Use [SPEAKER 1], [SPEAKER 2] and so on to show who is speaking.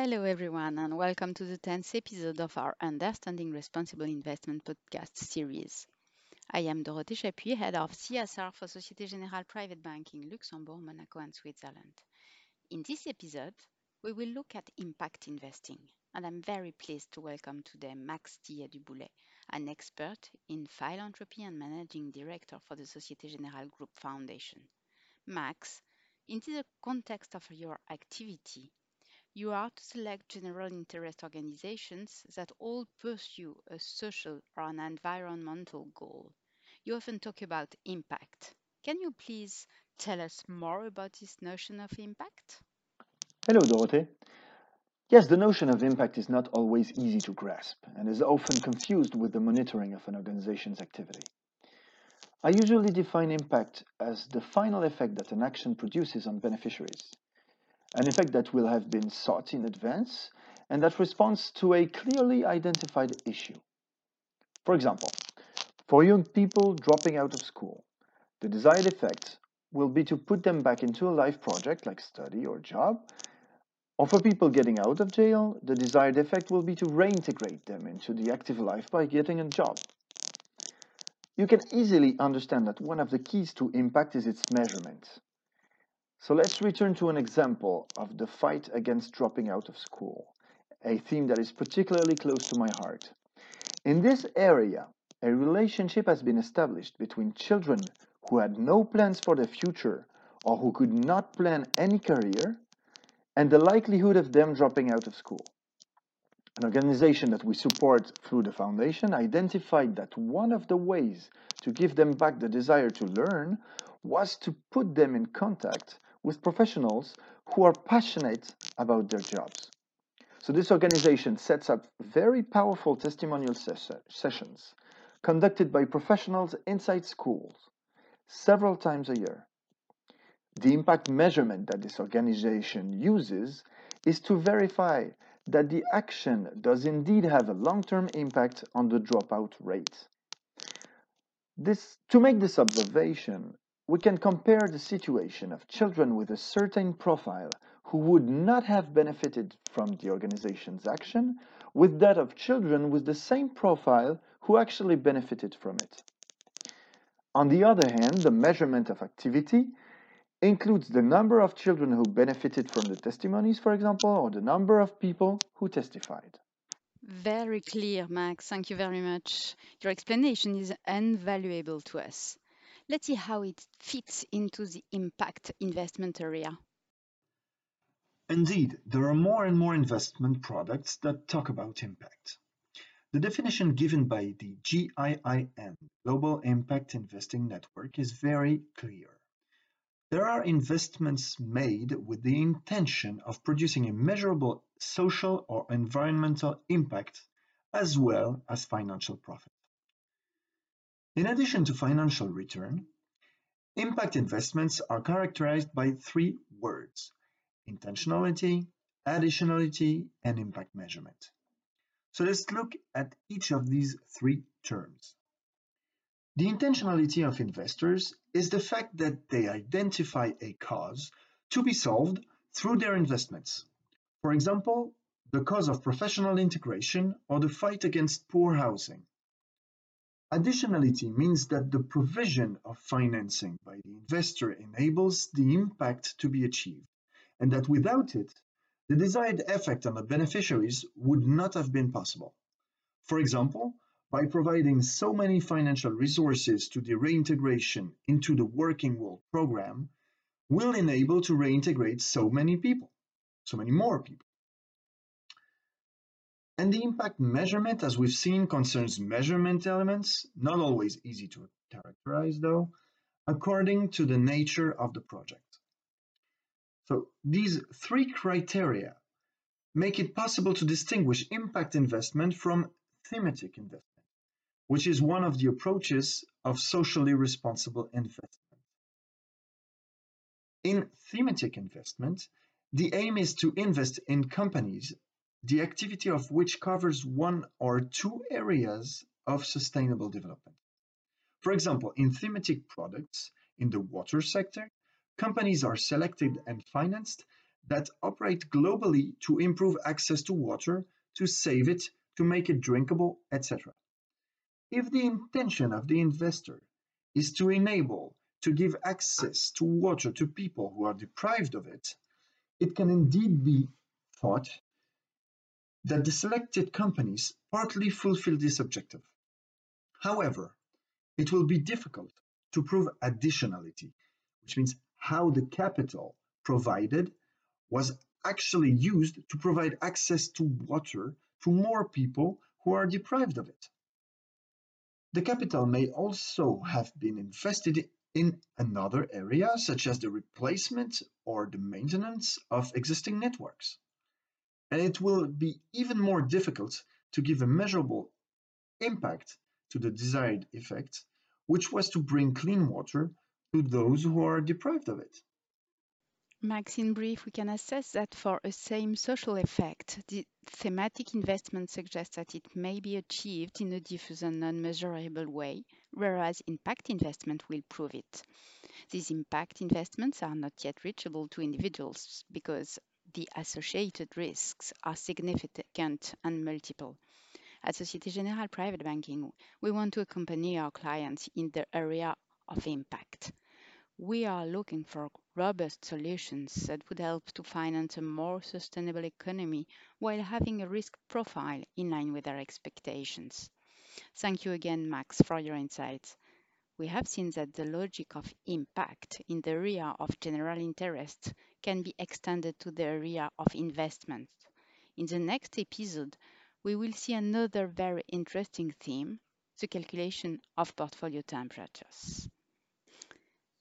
[SPEAKER 1] Hello, everyone, and welcome to the 10th episode of our Understanding Responsible Investment podcast series. I am Dorothée Chapuis, head of CSR for Societe Generale Private Banking Luxembourg, Monaco, and Switzerland. In this episode, we will look at impact investing, and I'm very pleased to welcome today Max Tillet-Duboulet, an expert in philanthropy and managing director for the Societe Generale Group Foundation. Max, in the context of your activity, you are to select general interest organizations that all pursue a social or an environmental goal. You often talk about impact. Can you please tell us more about this notion of impact?
[SPEAKER 2] Hello, Dorothée. Yes, the notion of impact is not always easy to grasp and is often confused with the monitoring of an organization's activity. I usually define impact as the final effect that an action produces on beneficiaries, an effect that will have been sought in advance and that responds to a clearly identified issue. For example, for young people dropping out of school, the desired effect will be to put them back into a life project like study or job. Or for people getting out of jail, the desired effect will be to reintegrate them into the active life by getting a job. You can easily understand that one of the keys to impact is its measurement. So let's return to an example of the fight against dropping out of school, a theme that is particularly close to my heart. In this area, a relationship has been established between children who had no plans for their future or who could not plan any career and the likelihood of them dropping out of school. An organization that we support through the foundation identified that one of the ways to give them back the desire to learn was to put them in contact with professionals who are passionate about their jobs. So this organization sets up very powerful testimonial ses sessions conducted by professionals inside schools several times a year. The impact measurement that this organization uses is to verify that the action does indeed have a long-term impact on the dropout rate. This, to make this observation, we can compare the situation of children with a certain profile who would not have benefited from the organization's action with that of children with the same profile who actually benefited from it. On the other hand, the measurement of activity includes the number of children who benefited from the testimonies, for example, or the number of people who testified.
[SPEAKER 1] Very clear, Max. Thank you very much. Your explanation is invaluable to us. Let's see how it fits into the impact investment area.
[SPEAKER 3] Indeed, there are more and more investment products that talk about impact. The definition given by the GIIN, Global Impact Investing Network, is very clear. There are investments made with the intention of producing a measurable social or environmental impact as well as financial profit. In addition to financial return, impact investments are characterized by three words: intentionality, additionality, and impact measurement. So let's look at each of these three terms. The intentionality of investors is the fact that they identify a cause to be solved through their investments. For example, the cause of professional integration or the fight against poor housing. Additionality means that the provision of financing by the investor enables the impact to be achieved, and that without it, the desired effect on the beneficiaries would not have been possible. For example, by providing so many financial resources to the reintegration into the Working World program, will enable to reintegrate so many people, so many more people. And the impact measurement, as we've seen, concerns measurement elements, not always easy to characterize though, according to the nature of the project. So these three criteria make it possible to distinguish impact investment from thematic investment, which is one of the approaches of socially responsible investment. In thematic investment, the aim is to invest in companies the activity of which covers one or two areas of sustainable development. For example, in thematic products in the water sector, companies are selected and financed that operate globally to improve access to water, to save it, to make it drinkable, etc. If the intention of the investor is to enable to give access to water to people who are deprived of it, it can indeed be thought that the selected companies partly fulfill this objective. However, it will be difficult to prove additionality, which means how the capital provided was actually used to provide access to water to more people who are deprived of it. The capital may also have been invested in another area, such as the replacement or the maintenance of existing networks. And it will be even more difficult to give a measurable impact to the desired effect, which was to bring clean water to those who are deprived of it.
[SPEAKER 1] Max, in brief, we can assess that for a same social effect, the thematic investment suggests that it may be achieved in a diffuse and non-measurable way, whereas impact investment will prove it. These impact investments are not yet reachable to individuals because the associated risks are significant and multiple. At Societe Generale Private Banking, we want to accompany our clients in the area of impact. We are looking for robust solutions that would help to finance a more sustainable economy while having a risk profile in line with our expectations. Thank you again, Max, for your insights. We have seen that the logic of impact in the area of general interest can be extended to the area of investment. In the next episode, we will see another very interesting theme, the calculation of portfolio temperatures.